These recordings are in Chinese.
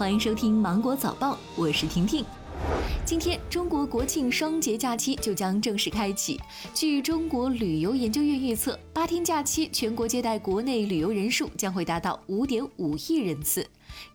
欢迎收听芒果早报，我是婷婷。今天，中国国庆双节假期就将正式开启。据中国旅游研究院预测，八天假期全国接待国内旅游人数将会达到五点五亿人次。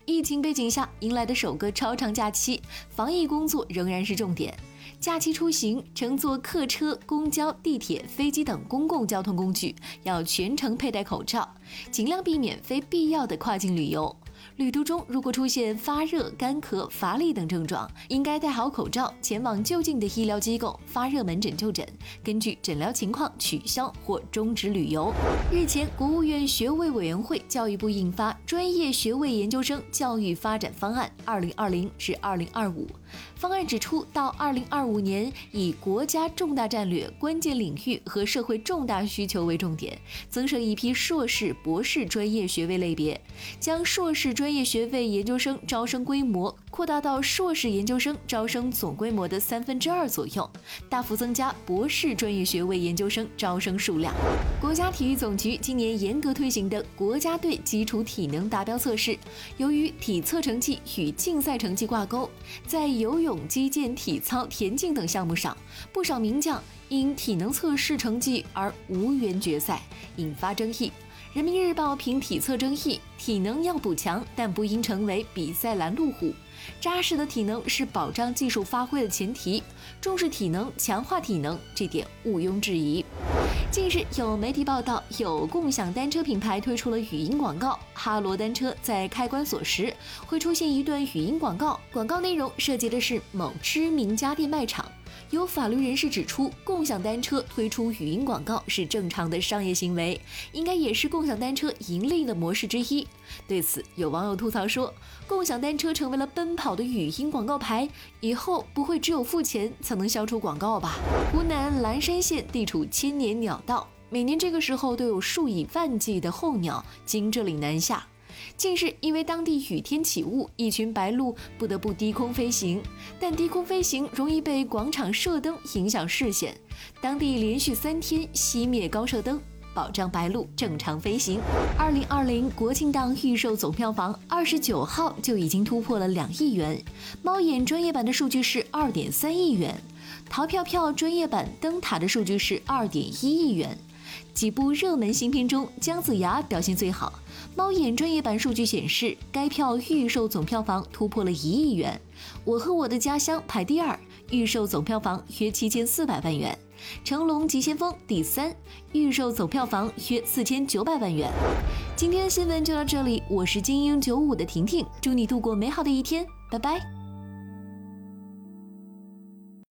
疫情背景下迎来的首个超长假期，防疫工作仍然是重点。假期出行，乘坐客车、公交、地铁、飞机等公共交通工具，要全程佩戴口罩，尽量避免非必要的跨境旅游。旅途中如果出现发热、干咳、乏力等症状，应该戴好口罩，前往就近的医疗机构发热门诊就诊，根据诊疗情况取消或终止旅游。日前，国务院学位委员会、教育部印发《专业学位研究生教育发展方案（二零二零至二零二五）》。方案指出，到二零二五年，以国家重大战略、关键领域和社会重大需求为重点，增设一批硕士、博士专业学位类别，将硕士专业学位研究生招生规模扩大到硕士研究生招生总规模的三分之二左右，大幅增加博士专业学位研究生招生数量。国家体育总局今年严格推行的国家队基础体能达标测试，由于体测成绩与竞赛成绩挂钩，在游泳。泳、击剑、体操、田径等项目上，不少名将因体能测试成绩而无缘决赛，引发争议。人民日报评体测争议：体能要补强，但不应成为比赛拦路虎。扎实的体能是保障技术发挥的前提，重视体能、强化体能，这点毋庸置疑。近日有媒体报道，有共享单车品牌推出了语音广告。哈罗单车在开关锁时会出现一段语音广告，广告内容涉及的是某知名家电卖场。有法律人士指出，共享单车推出语音广告是正常的商业行为，应该也是共享单车盈利的模式之一。对此，有网友吐槽说，共享单车成为了奔跑的语音广告牌，以后不会只有付钱才能消除广告吧？湖南蓝山县地处千年鸟道，每年这个时候都有数以万计的候鸟经这里南下。近日，因为当地雨天起雾，一群白鹭不得不低空飞行。但低空飞行容易被广场射灯影响视线，当地连续三天熄灭高射灯，保障白鹭正常飞行。二零二零国庆档预售总票房二十九号就已经突破了两亿元，猫眼专业版的数据是二点三亿元，淘票票专业版灯塔的数据是二点一亿元。几部热门新片中，姜子牙表现最好。猫眼专业版数据显示，该票预售总票房突破了一亿元。我和我的家乡排第二，预售总票房约七千四百万元。成龙急先锋第三，预售总票房约四千九百万元。今天的新闻就到这里，我是精英九五的婷婷，祝你度过美好的一天，拜拜。